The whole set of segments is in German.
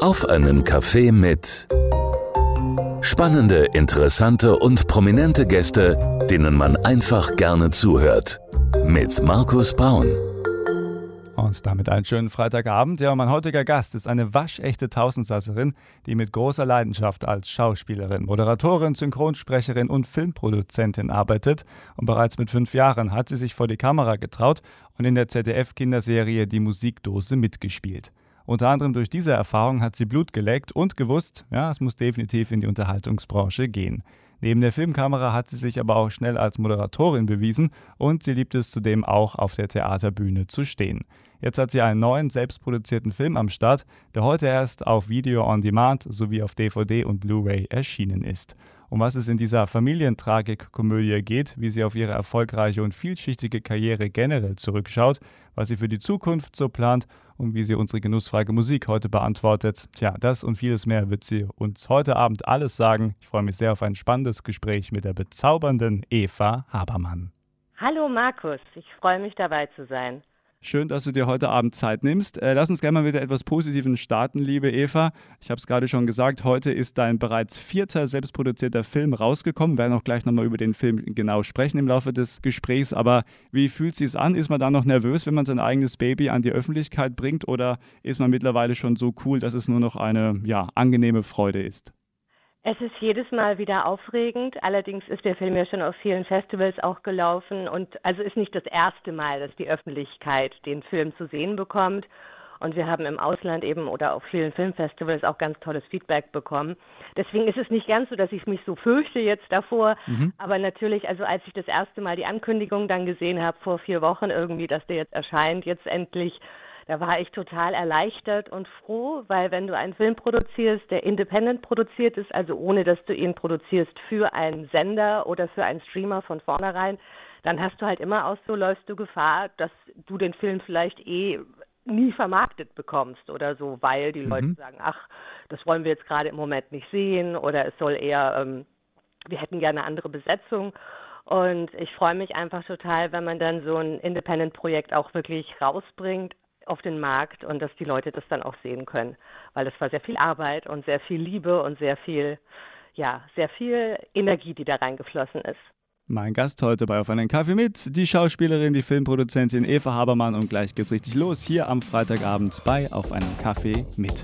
Auf einen Kaffee mit spannende, interessante und prominente Gäste, denen man einfach gerne zuhört. Mit Markus Braun. Und damit einen schönen Freitagabend. Ja, mein heutiger Gast ist eine waschechte Tausendsasserin, die mit großer Leidenschaft als Schauspielerin, Moderatorin, Synchronsprecherin und Filmproduzentin arbeitet. Und bereits mit fünf Jahren hat sie sich vor die Kamera getraut und in der ZDF-Kinderserie Die Musikdose mitgespielt. Unter anderem durch diese Erfahrung hat sie Blut geleckt und gewusst, ja, es muss definitiv in die Unterhaltungsbranche gehen. Neben der Filmkamera hat sie sich aber auch schnell als Moderatorin bewiesen und sie liebt es zudem auch auf der Theaterbühne zu stehen. Jetzt hat sie einen neuen, selbstproduzierten Film am Start, der heute erst auf Video on Demand sowie auf DVD und Blu-ray erschienen ist um was es in dieser Familientragik-Komödie geht, wie sie auf ihre erfolgreiche und vielschichtige Karriere generell zurückschaut, was sie für die Zukunft so plant und wie sie unsere genussfreie Musik heute beantwortet. Tja, das und vieles mehr wird sie uns heute Abend alles sagen. Ich freue mich sehr auf ein spannendes Gespräch mit der bezaubernden Eva Habermann. Hallo Markus, ich freue mich dabei zu sein. Schön, dass du dir heute Abend Zeit nimmst. Äh, lass uns gerne mal mit etwas Positiven starten, liebe Eva. Ich habe es gerade schon gesagt, heute ist dein bereits vierter selbstproduzierter Film rausgekommen. Wir werden auch gleich nochmal über den Film genau sprechen im Laufe des Gesprächs. Aber wie fühlt es sich an? Ist man da noch nervös, wenn man sein eigenes Baby an die Öffentlichkeit bringt? Oder ist man mittlerweile schon so cool, dass es nur noch eine ja, angenehme Freude ist? Es ist jedes Mal wieder aufregend. Allerdings ist der Film ja schon auf vielen Festivals auch gelaufen und also ist nicht das erste Mal, dass die Öffentlichkeit den Film zu sehen bekommt. Und wir haben im Ausland eben oder auf vielen Filmfestivals auch ganz tolles Feedback bekommen. Deswegen ist es nicht ganz so, dass ich mich so fürchte jetzt davor. Mhm. Aber natürlich, also als ich das erste Mal die Ankündigung dann gesehen habe vor vier Wochen irgendwie, dass der jetzt erscheint, jetzt endlich, da war ich total erleichtert und froh, weil wenn du einen Film produzierst, der independent produziert ist, also ohne dass du ihn produzierst für einen Sender oder für einen Streamer von vornherein, dann hast du halt immer aus so läufst du Gefahr, dass du den Film vielleicht eh nie vermarktet bekommst oder so, weil die mhm. Leute sagen, ach, das wollen wir jetzt gerade im Moment nicht sehen oder es soll eher, ähm, wir hätten gerne eine andere Besetzung. Und ich freue mich einfach total, wenn man dann so ein Independent-Projekt auch wirklich rausbringt, auf den Markt und dass die Leute das dann auch sehen können. Weil das war sehr viel Arbeit und sehr viel Liebe und sehr viel, ja, sehr viel Energie, die da reingeflossen ist. Mein Gast heute bei Auf einen Kaffee mit, die Schauspielerin, die Filmproduzentin Eva Habermann und gleich geht's richtig los hier am Freitagabend bei Auf einen Kaffee mit.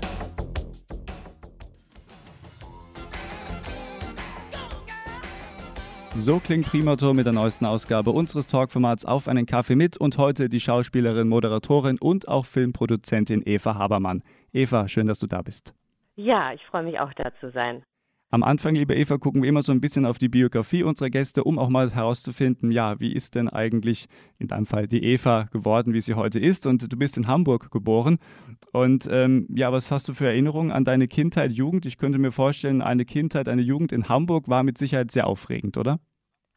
So klingt Primator mit der neuesten Ausgabe unseres Talkformats Auf einen Kaffee mit und heute die Schauspielerin, Moderatorin und auch Filmproduzentin Eva Habermann. Eva, schön, dass du da bist. Ja, ich freue mich auch da zu sein. Am Anfang, liebe Eva, gucken wir immer so ein bisschen auf die Biografie unserer Gäste, um auch mal herauszufinden, ja, wie ist denn eigentlich in deinem Fall die Eva geworden, wie sie heute ist? Und du bist in Hamburg geboren. Und ähm, ja, was hast du für Erinnerungen an deine Kindheit, Jugend? Ich könnte mir vorstellen, eine Kindheit, eine Jugend in Hamburg war mit Sicherheit sehr aufregend, oder?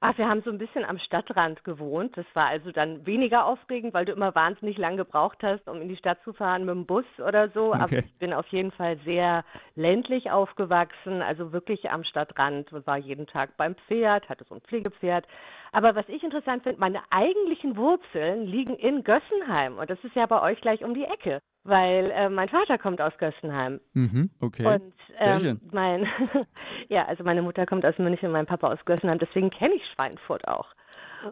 Ach, wir haben so ein bisschen am Stadtrand gewohnt. Das war also dann weniger aufregend, weil du immer wahnsinnig lang gebraucht hast, um in die Stadt zu fahren mit dem Bus oder so. Okay. Aber ich bin auf jeden Fall sehr ländlich aufgewachsen, also wirklich am Stadtrand und war jeden Tag beim Pferd, hatte so ein Pflegepferd. Aber was ich interessant finde, meine eigentlichen Wurzeln liegen in Gössenheim und das ist ja bei euch gleich um die Ecke weil äh, mein Vater kommt aus Gössenheim. Mhm, okay. Und ähm, mein, ja, also meine Mutter kommt aus München, mein Papa aus Gössenheim, deswegen kenne ich Schweinfurt auch.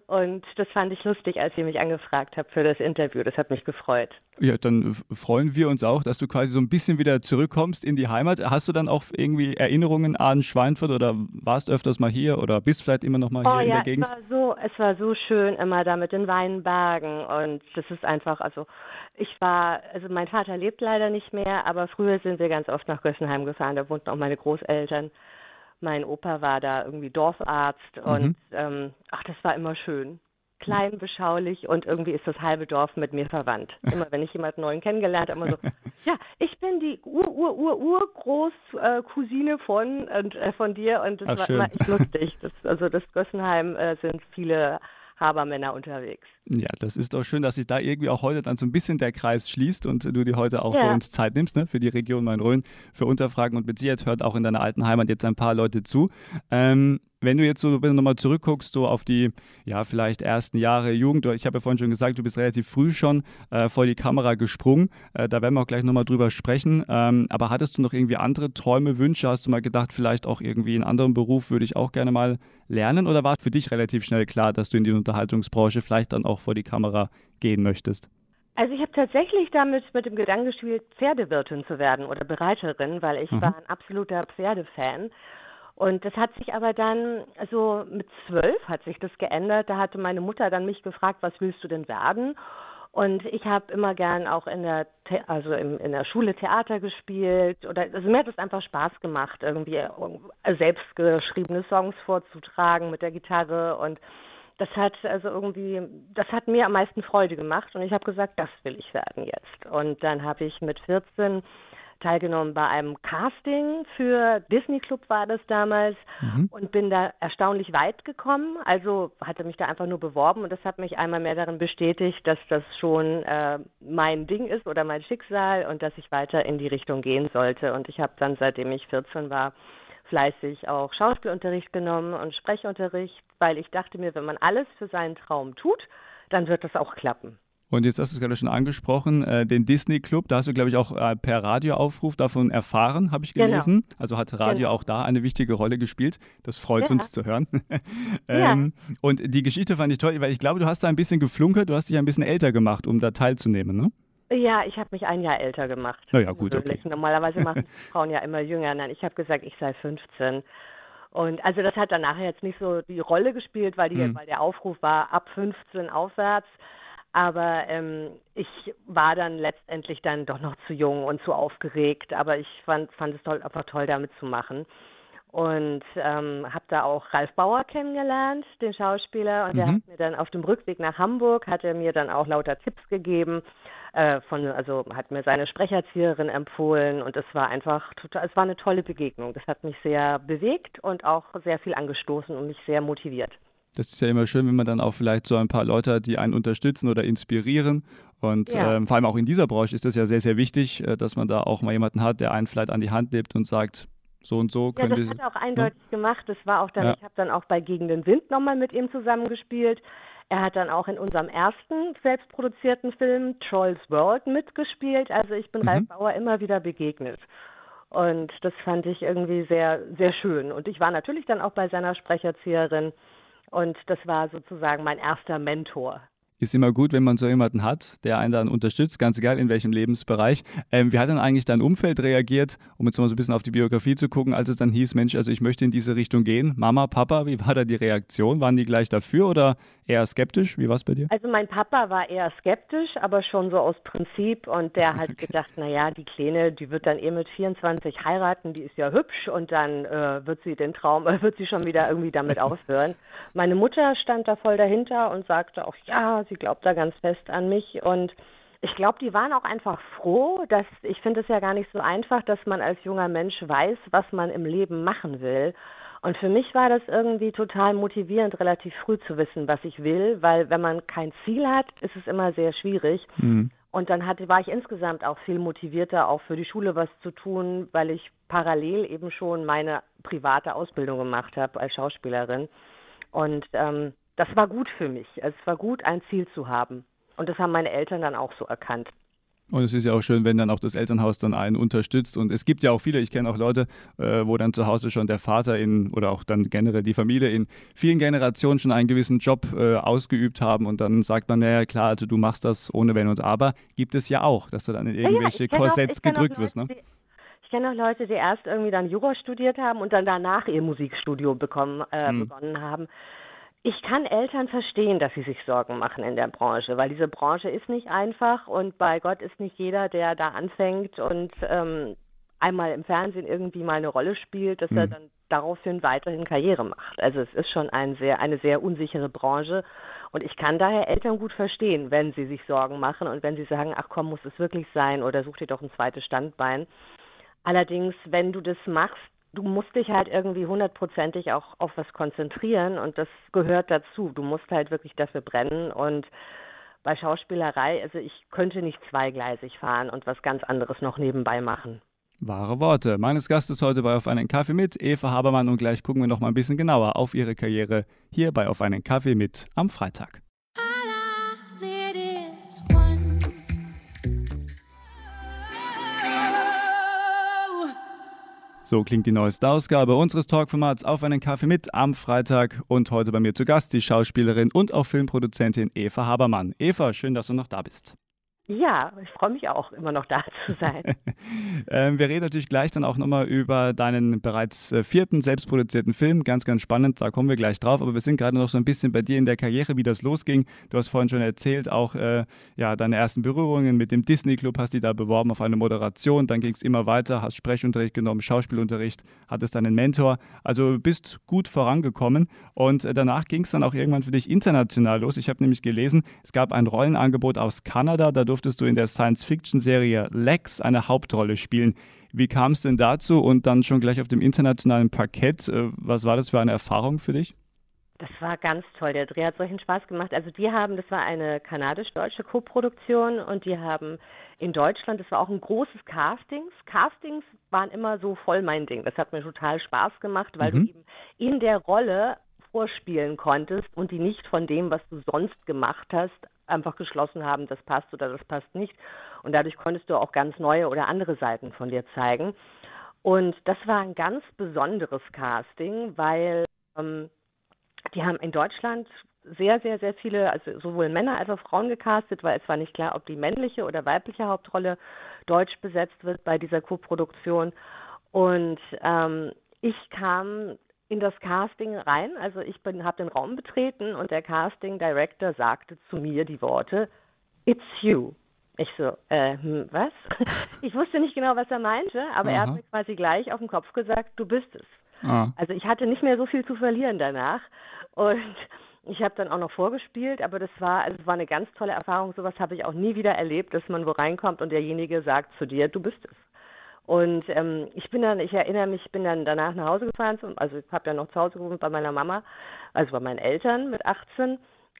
Und das fand ich lustig, als ihr mich angefragt habt für das Interview. Das hat mich gefreut. Ja, dann freuen wir uns auch, dass du quasi so ein bisschen wieder zurückkommst in die Heimat. Hast du dann auch irgendwie Erinnerungen an Schweinfurt oder warst öfters mal hier oder bist vielleicht immer noch mal oh, hier ja, in der Gegend? Es war, so, es war so schön immer da mit den Weinbergen und das ist einfach, also ich war, also mein Vater lebt leider nicht mehr, aber früher sind wir ganz oft nach Gössenheim gefahren, da wohnten auch meine Großeltern mein Opa war da irgendwie Dorfarzt und mhm. ähm, ach, das war immer schön. Klein, beschaulich und irgendwie ist das halbe Dorf mit mir verwandt. Immer wenn ich jemanden neuen kennengelernt habe, immer so, ja, ich bin die Ur-Ur-Ur-Ur-Groß-Cousine äh, von, äh, von dir und das ach, war schön. immer echt lustig. Das, also das Gössenheim äh, sind viele Habermänner unterwegs. Ja, das ist doch schön, dass sich da irgendwie auch heute dann so ein bisschen der Kreis schließt und du dir heute auch ja. für uns Zeit nimmst, ne? für die Region Main-Rhön, für Unterfragen und Sicherheit hört auch in deiner alten Heimat jetzt ein paar Leute zu. Ähm, Wenn du jetzt so nochmal zurückguckst, so auf die, ja, vielleicht ersten Jahre Jugend, ich habe ja vorhin schon gesagt, du bist relativ früh schon äh, vor die Kamera gesprungen. Äh, da werden wir auch gleich nochmal drüber sprechen. Ähm, aber hattest du noch irgendwie andere Träume, Wünsche? Hast du mal gedacht, vielleicht auch irgendwie einen anderen Beruf würde ich auch gerne mal lernen? Oder war es für dich relativ schnell klar, dass du in die Unterhaltungsbranche vielleicht dann auch vor die Kamera gehen möchtest? Also ich habe tatsächlich damit mit dem Gedanken gespielt, Pferdewirtin zu werden oder Bereiterin, weil ich mhm. war ein absoluter Pferdefan. Und das hat sich aber dann, also mit zwölf hat sich das geändert. Da hatte meine Mutter dann mich gefragt, was willst du denn werden? Und ich habe immer gern auch in der, also in, in der Schule Theater gespielt oder also mir hat es einfach Spaß gemacht, irgendwie äh, selbstgeschriebene Songs vorzutragen mit der Gitarre und das hat also irgendwie, das hat mir am meisten Freude gemacht und ich habe gesagt, das will ich werden jetzt. Und dann habe ich mit 14 teilgenommen bei einem Casting für Disney Club war das damals mhm. und bin da erstaunlich weit gekommen. Also hatte mich da einfach nur beworben und das hat mich einmal mehr darin bestätigt, dass das schon äh, mein Ding ist oder mein Schicksal und dass ich weiter in die Richtung gehen sollte. Und ich habe dann, seitdem ich 14 war, fleißig auch Schauspielunterricht genommen und Sprechunterricht, weil ich dachte mir, wenn man alles für seinen Traum tut, dann wird das auch klappen. Und jetzt hast du es gerade schon angesprochen, äh, den Disney Club, da hast du, glaube ich, auch äh, per Radioaufruf davon erfahren, habe ich genau. gelesen. Genau. Also hat Radio genau. auch da eine wichtige Rolle gespielt. Das freut ja. uns zu hören. ähm, ja. Und die Geschichte fand ich toll, weil ich glaube, du hast da ein bisschen geflunkert, du hast dich ein bisschen älter gemacht, um da teilzunehmen, ne? Ja, ich habe mich ein Jahr älter gemacht. Na ja, gut, okay. Normalerweise machen Frauen ja immer jünger. Nein, ich habe gesagt, ich sei 15. Und also das hat dann nachher jetzt nicht so die Rolle gespielt, weil, die, hm. weil der Aufruf war ab 15 aufwärts. Aber ähm, ich war dann letztendlich dann doch noch zu jung und zu aufgeregt. Aber ich fand, fand es toll, einfach toll, damit zu machen. Und ähm, habe da auch Ralf Bauer kennengelernt, den Schauspieler. Und mhm. der hat mir dann auf dem Rückweg nach Hamburg, hat er mir dann auch lauter Tipps gegeben, äh, von, also hat mir seine Sprecherzieherin empfohlen und es war einfach total, es war eine tolle Begegnung. Das hat mich sehr bewegt und auch sehr viel angestoßen und mich sehr motiviert. Das ist ja immer schön, wenn man dann auch vielleicht so ein paar Leute hat, die einen unterstützen oder inspirieren. Und ja. ähm, vor allem auch in dieser Branche ist das ja sehr, sehr wichtig, äh, dass man da auch mal jemanden hat, der einen vielleicht an die Hand nimmt und sagt, so und so können ja, das hat er auch eindeutig ne? gemacht. Das war auch dann, ja. ich habe dann auch bei Gegen den Wind nochmal mit ihm zusammengespielt. Er hat dann auch in unserem ersten selbstproduzierten Film Trolls World mitgespielt. Also ich bin mhm. Ralf Bauer immer wieder begegnet. Und das fand ich irgendwie sehr, sehr schön. Und ich war natürlich dann auch bei seiner Sprecherzieherin. Und das war sozusagen mein erster Mentor ist immer gut, wenn man so jemanden hat, der einen dann unterstützt, ganz egal in welchem Lebensbereich. Ähm, wie hat dann eigentlich dein Umfeld reagiert, um jetzt mal so ein bisschen auf die Biografie zu gucken, als es dann hieß, Mensch, also ich möchte in diese Richtung gehen. Mama, Papa, wie war da die Reaktion? Waren die gleich dafür oder eher skeptisch? Wie war es bei dir? Also mein Papa war eher skeptisch, aber schon so aus Prinzip und der hat okay. gedacht, naja, die Kleine, die wird dann eh mit 24 heiraten, die ist ja hübsch und dann äh, wird sie den Traum, äh, wird sie schon wieder irgendwie damit aufhören. Meine Mutter stand da voll dahinter und sagte auch, ja, sie sie glaubt da ganz fest an mich und ich glaube, die waren auch einfach froh, dass ich finde es ja gar nicht so einfach, dass man als junger Mensch weiß, was man im Leben machen will. Und für mich war das irgendwie total motivierend, relativ früh zu wissen, was ich will, weil wenn man kein Ziel hat, ist es immer sehr schwierig. Mhm. Und dann hatte, war ich insgesamt auch viel motivierter, auch für die Schule was zu tun, weil ich parallel eben schon meine private Ausbildung gemacht habe als Schauspielerin. Und ähm, das war gut für mich. Es war gut, ein Ziel zu haben. Und das haben meine Eltern dann auch so erkannt. Und es ist ja auch schön, wenn dann auch das Elternhaus dann einen unterstützt. Und es gibt ja auch viele, ich kenne auch Leute, äh, wo dann zu Hause schon der Vater in oder auch dann generell die Familie in vielen Generationen schon einen gewissen Job äh, ausgeübt haben. Und dann sagt man, naja, klar, also du machst das ohne Wenn und Aber. Gibt es ja auch, dass du dann in irgendwelche ja, ja, Korsetts auch, gedrückt wirst. Ne? Ich kenne auch Leute, die erst irgendwie dann Jura studiert haben und dann danach ihr Musikstudio bekommen, äh, hm. begonnen haben. Ich kann Eltern verstehen, dass sie sich Sorgen machen in der Branche, weil diese Branche ist nicht einfach und bei Gott ist nicht jeder, der da anfängt und ähm, einmal im Fernsehen irgendwie mal eine Rolle spielt, dass mhm. er dann daraufhin weiterhin Karriere macht. Also es ist schon ein sehr, eine sehr unsichere Branche und ich kann daher Eltern gut verstehen, wenn sie sich Sorgen machen und wenn sie sagen, ach komm, muss es wirklich sein oder such dir doch ein zweites Standbein. Allerdings, wenn du das machst, du musst dich halt irgendwie hundertprozentig auch auf was konzentrieren und das gehört dazu. Du musst halt wirklich dafür brennen und bei Schauspielerei, also ich könnte nicht zweigleisig fahren und was ganz anderes noch nebenbei machen. Wahre Worte. Meines Gastes heute bei Auf einen Kaffee mit, Eva Habermann. Und gleich gucken wir noch mal ein bisschen genauer auf ihre Karriere hier bei Auf einen Kaffee mit am Freitag. So klingt die neueste Ausgabe unseres Talkformats Auf einen Kaffee mit am Freitag und heute bei mir zu Gast die Schauspielerin und auch Filmproduzentin Eva Habermann. Eva, schön, dass du noch da bist. Ja, ich freue mich auch, immer noch da zu sein. ähm, wir reden natürlich gleich dann auch nochmal über deinen bereits äh, vierten selbstproduzierten Film. Ganz, ganz spannend, da kommen wir gleich drauf. Aber wir sind gerade noch so ein bisschen bei dir in der Karriere, wie das losging. Du hast vorhin schon erzählt, auch äh, ja, deine ersten Berührungen mit dem Disney Club hast du da beworben auf eine Moderation. Dann ging es immer weiter, hast Sprechunterricht genommen, Schauspielunterricht, hattest einen Mentor. Also bist gut vorangekommen. Und äh, danach ging es dann auch irgendwann für dich international los. Ich habe nämlich gelesen, es gab ein Rollenangebot aus Kanada. Da durftest du in der Science-Fiction-Serie Lex eine Hauptrolle spielen. Wie kam es denn dazu und dann schon gleich auf dem internationalen Parkett? Äh, was war das für eine Erfahrung für dich? Das war ganz toll. Der Dreh hat solchen Spaß gemacht. Also die haben, das war eine kanadisch-deutsche Koproduktion und die haben in Deutschland, das war auch ein großes Castings. Castings waren immer so voll mein Ding. Das hat mir total Spaß gemacht, weil mhm. du eben in der Rolle vorspielen konntest und die nicht von dem, was du sonst gemacht hast, einfach geschlossen haben, das passt oder das passt nicht. Und dadurch konntest du auch ganz neue oder andere Seiten von dir zeigen. Und das war ein ganz besonderes Casting, weil ähm, die haben in Deutschland sehr, sehr, sehr viele, also sowohl Männer als auch Frauen gecastet, weil es war nicht klar, ob die männliche oder weibliche Hauptrolle deutsch besetzt wird bei dieser Co-Produktion. Und ähm, ich kam in das Casting rein. Also ich habe den Raum betreten und der Casting Director sagte zu mir die Worte, It's you. Ich so, äh, hm, was? Ich wusste nicht genau, was er meinte, aber Aha. er hat mir quasi gleich auf den Kopf gesagt, du bist es. Ah. Also ich hatte nicht mehr so viel zu verlieren danach und ich habe dann auch noch vorgespielt, aber das war, also es war eine ganz tolle Erfahrung. Sowas habe ich auch nie wieder erlebt, dass man wo reinkommt und derjenige sagt zu dir, du bist es. Und ähm, ich bin dann, ich erinnere mich, ich bin dann danach nach Hause gefahren, also ich habe dann noch zu Hause gewohnt bei meiner Mama, also bei meinen Eltern mit 18.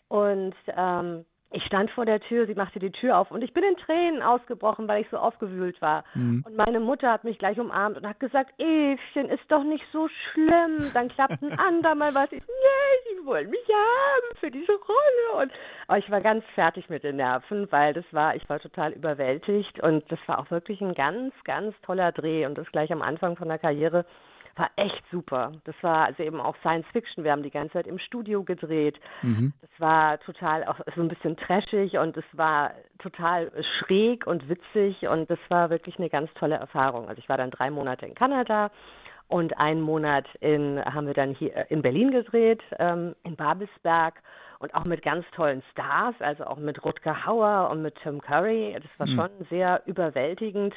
Und ähm, ich stand vor der Tür, sie machte die Tür auf und ich bin in Tränen ausgebrochen, weil ich so aufgewühlt war. Mhm. Und meine Mutter hat mich gleich umarmt und hat gesagt, Evchen, ist doch nicht so schlimm. Dann klappt ein andermal was. Ich, nee, sie wollen mich haben für diese Rolle. Und aber ich war ganz fertig mit den Nerven, weil das war, ich war total überwältigt und das war auch wirklich ein ganz, ganz toller Dreh und das gleich am Anfang von der Karriere war echt super. Das war also eben auch Science Fiction. Wir haben die ganze Zeit im Studio gedreht. Mhm. Das war total auch so ein bisschen trashig und es war total schräg und witzig und das war wirklich eine ganz tolle Erfahrung. Also ich war dann drei Monate in Kanada und einen Monat in, haben wir dann hier in Berlin gedreht, ähm, in Babelsberg und auch mit ganz tollen Stars, also auch mit Rutger Hauer und mit Tim Curry. Das war mhm. schon sehr überwältigend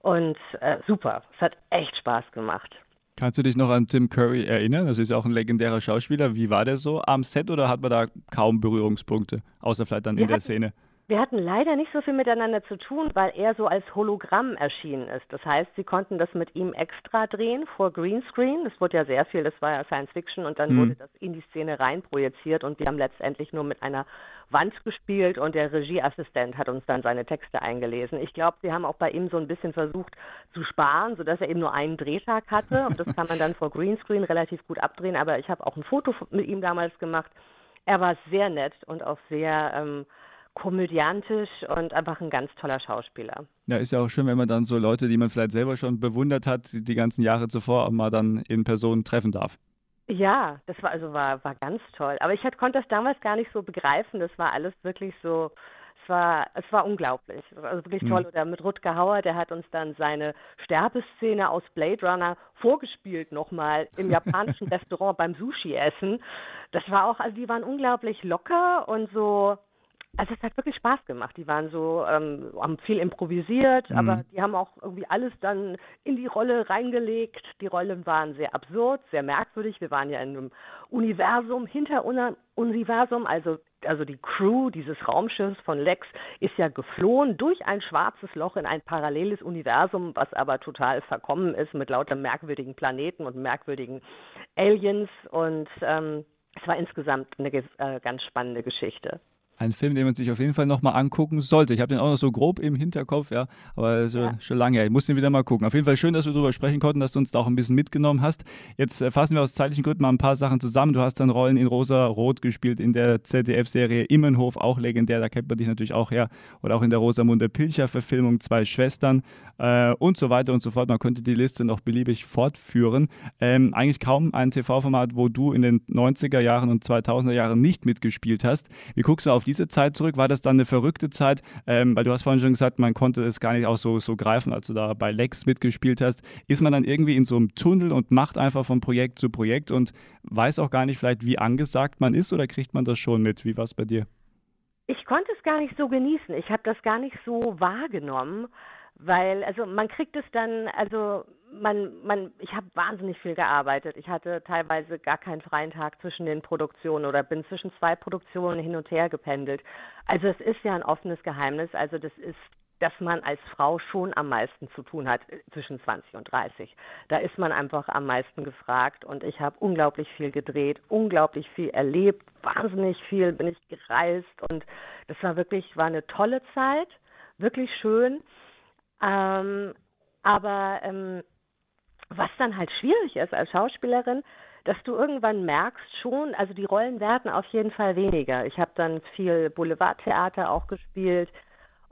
und äh, super. Es hat echt Spaß gemacht. Kannst du dich noch an Tim Curry erinnern? Das ist ja auch ein legendärer Schauspieler. Wie war der so am Set oder hat man da kaum Berührungspunkte, außer vielleicht dann wir in der Szene? Wir hatten leider nicht so viel miteinander zu tun, weil er so als Hologramm erschienen ist. Das heißt, sie konnten das mit ihm extra drehen vor Greenscreen. Das wurde ja sehr viel, das war ja Science Fiction und dann hm. wurde das in die Szene rein projiziert und wir haben letztendlich nur mit einer Wand gespielt und der Regieassistent hat uns dann seine Texte eingelesen. Ich glaube, sie haben auch bei ihm so ein bisschen versucht zu sparen, sodass er eben nur einen Drehtag hatte und das kann man dann vor Greenscreen relativ gut abdrehen. Aber ich habe auch ein Foto mit ihm damals gemacht. Er war sehr nett und auch sehr ähm, komödiantisch und einfach ein ganz toller Schauspieler. Ja, ist ja auch schön, wenn man dann so Leute, die man vielleicht selber schon bewundert hat, die ganzen Jahre zuvor, auch mal dann in Person treffen darf. Ja, das war also war, war ganz toll. Aber ich hat, konnte das damals gar nicht so begreifen. Das war alles wirklich so, es war, es war unglaublich. Also wirklich toll. Mhm. Oder mit Rutger Hauer, der hat uns dann seine Sterbeszene aus Blade Runner vorgespielt nochmal im japanischen Restaurant beim Sushi-Essen. Das war auch, also die waren unglaublich locker und so, also es hat wirklich Spaß gemacht. Die waren so, ähm, haben viel improvisiert, mhm. aber die haben auch irgendwie alles dann in die Rolle reingelegt. Die Rollen waren sehr absurd, sehr merkwürdig. Wir waren ja in einem Universum hinter unserem Universum, also also die Crew dieses Raumschiffs von Lex ist ja geflohen durch ein schwarzes Loch in ein paralleles Universum, was aber total verkommen ist mit lauter merkwürdigen Planeten und merkwürdigen Aliens. Und ähm, es war insgesamt eine äh, ganz spannende Geschichte. Ein Film, den man sich auf jeden Fall nochmal angucken sollte. Ich habe den auch noch so grob im Hinterkopf, ja, aber schon, ja. schon lange her. Ich muss den wieder mal gucken. Auf jeden Fall schön, dass wir darüber sprechen konnten, dass du uns da auch ein bisschen mitgenommen hast. Jetzt äh, fassen wir aus zeitlichen Gründen mal ein paar Sachen zusammen. Du hast dann Rollen in Rosa-Rot gespielt, in der ZDF-Serie Immenhof, auch legendär, da kennt man dich natürlich auch her. Oder auch in der Rosamunde Pilcher-Verfilmung, Zwei Schwestern äh, und so weiter und so fort. Man könnte die Liste noch beliebig fortführen. Ähm, eigentlich kaum ein TV-Format, wo du in den 90er Jahren und 2000er Jahren nicht mitgespielt hast. Wie guckst du auf diese Zeit zurück? War das dann eine verrückte Zeit? Ähm, weil du hast vorhin schon gesagt, man konnte es gar nicht auch so, so greifen, als du da bei Lex mitgespielt hast. Ist man dann irgendwie in so einem Tunnel und macht einfach von Projekt zu Projekt und weiß auch gar nicht vielleicht, wie angesagt man ist oder kriegt man das schon mit? Wie war es bei dir? Ich konnte es gar nicht so genießen. Ich habe das gar nicht so wahrgenommen weil also man kriegt es dann also man man ich habe wahnsinnig viel gearbeitet ich hatte teilweise gar keinen freien Tag zwischen den Produktionen oder bin zwischen zwei Produktionen hin und her gependelt also es ist ja ein offenes Geheimnis also das ist dass man als Frau schon am meisten zu tun hat äh, zwischen 20 und 30. Da ist man einfach am meisten gefragt und ich habe unglaublich viel gedreht, unglaublich viel erlebt, wahnsinnig viel bin ich gereist und das war wirklich war eine tolle Zeit, wirklich schön. Ähm, aber ähm, was dann halt schwierig ist als Schauspielerin, dass du irgendwann merkst schon, also die Rollen werden auf jeden Fall weniger. Ich habe dann viel Boulevardtheater auch gespielt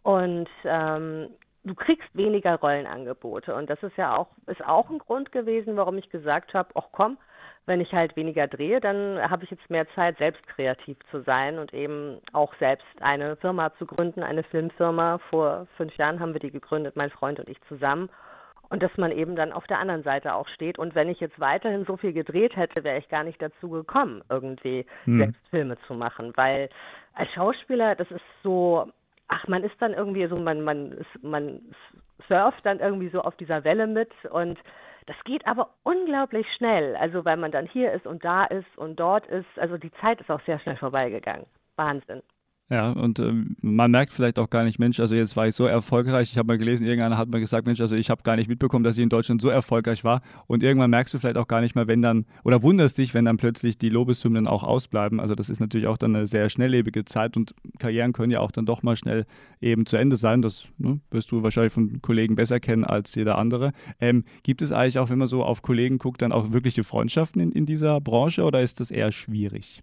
und ähm, du kriegst weniger Rollenangebote und das ist ja auch ist auch ein Grund gewesen, warum ich gesagt habe, ach komm, wenn ich halt weniger drehe, dann habe ich jetzt mehr Zeit, selbst kreativ zu sein und eben auch selbst eine Firma zu gründen, eine Filmfirma. Vor fünf Jahren haben wir die gegründet, mein Freund und ich zusammen. Und dass man eben dann auf der anderen Seite auch steht. Und wenn ich jetzt weiterhin so viel gedreht hätte, wäre ich gar nicht dazu gekommen, irgendwie hm. selbst Filme zu machen. Weil als Schauspieler, das ist so, ach, man ist dann irgendwie so, man, man, ist, man surft dann irgendwie so auf dieser Welle mit und das geht aber unglaublich schnell, also weil man dann hier ist und da ist und dort ist. Also die Zeit ist auch sehr schnell vorbeigegangen. Wahnsinn. Ja, und ähm, man merkt vielleicht auch gar nicht, Mensch, also jetzt war ich so erfolgreich. Ich habe mal gelesen, irgendeiner hat mal gesagt, Mensch, also ich habe gar nicht mitbekommen, dass ich in Deutschland so erfolgreich war. Und irgendwann merkst du vielleicht auch gar nicht mehr, wenn dann, oder wunderst dich, wenn dann plötzlich die Lobeshymnen auch ausbleiben. Also das ist natürlich auch dann eine sehr schnelllebige Zeit und Karrieren können ja auch dann doch mal schnell eben zu Ende sein. Das ne, wirst du wahrscheinlich von Kollegen besser kennen als jeder andere. Ähm, gibt es eigentlich auch, wenn man so auf Kollegen guckt, dann auch wirkliche Freundschaften in, in dieser Branche oder ist das eher schwierig?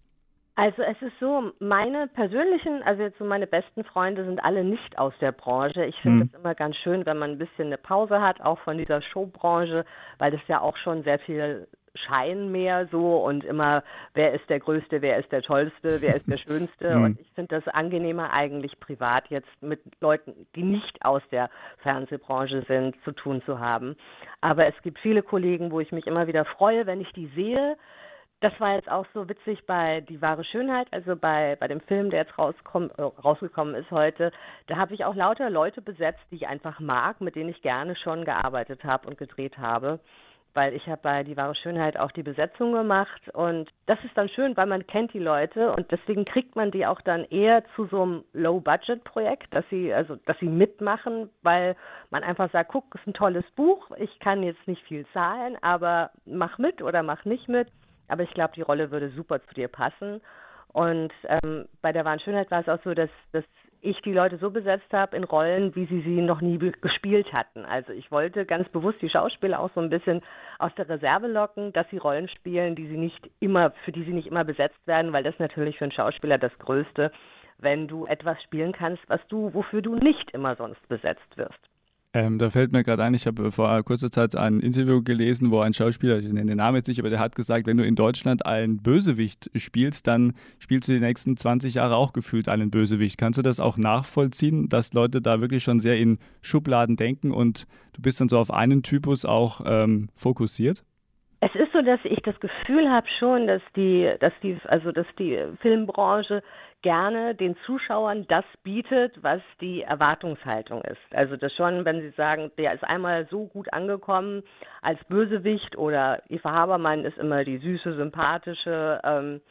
Also es ist so, meine persönlichen, also jetzt so meine besten Freunde sind alle nicht aus der Branche. Ich finde es mhm. immer ganz schön, wenn man ein bisschen eine Pause hat, auch von dieser Showbranche, weil das ja auch schon sehr viel Schein mehr so und immer, wer ist der Größte, wer ist der Tollste, wer ist der Schönste. Mhm. Und ich finde das angenehmer eigentlich privat jetzt mit Leuten, die nicht aus der Fernsehbranche sind, zu tun zu haben. Aber es gibt viele Kollegen, wo ich mich immer wieder freue, wenn ich die sehe das war jetzt auch so witzig bei Die wahre Schönheit, also bei, bei dem Film, der jetzt rauskommt, äh, rausgekommen ist heute. Da habe ich auch lauter Leute besetzt, die ich einfach mag, mit denen ich gerne schon gearbeitet habe und gedreht habe. Weil ich habe bei Die wahre Schönheit auch die Besetzung gemacht und das ist dann schön, weil man kennt die Leute und deswegen kriegt man die auch dann eher zu so einem Low-Budget-Projekt, dass sie, also dass sie mitmachen, weil man einfach sagt, guck, ist ein tolles Buch, ich kann jetzt nicht viel zahlen, aber mach mit oder mach nicht mit aber ich glaube, die Rolle würde super zu dir passen. Und ähm, bei der wahren Schönheit war es auch so, dass, dass ich die Leute so besetzt habe in Rollen, wie sie sie noch nie gespielt hatten. Also ich wollte ganz bewusst die Schauspieler auch so ein bisschen aus der Reserve locken, dass sie Rollen spielen, die sie nicht immer, für die sie nicht immer besetzt werden, weil das natürlich für einen Schauspieler das Größte, wenn du etwas spielen kannst, was du, wofür du nicht immer sonst besetzt wirst. Ähm, da fällt mir gerade ein, ich habe vor kurzer Zeit ein Interview gelesen, wo ein Schauspieler, ich nenne den Namen jetzt nicht, aber der hat gesagt, wenn du in Deutschland einen Bösewicht spielst, dann spielst du die nächsten 20 Jahre auch gefühlt einen Bösewicht. Kannst du das auch nachvollziehen, dass Leute da wirklich schon sehr in Schubladen denken und du bist dann so auf einen Typus auch ähm, fokussiert? Es ist so, dass ich das Gefühl habe schon, dass die, dass die, also dass die Filmbranche gerne den Zuschauern das bietet, was die Erwartungshaltung ist. Also das schon, wenn sie sagen, der ist einmal so gut angekommen als Bösewicht oder Eva Habermann ist immer die süße, sympathische ähm,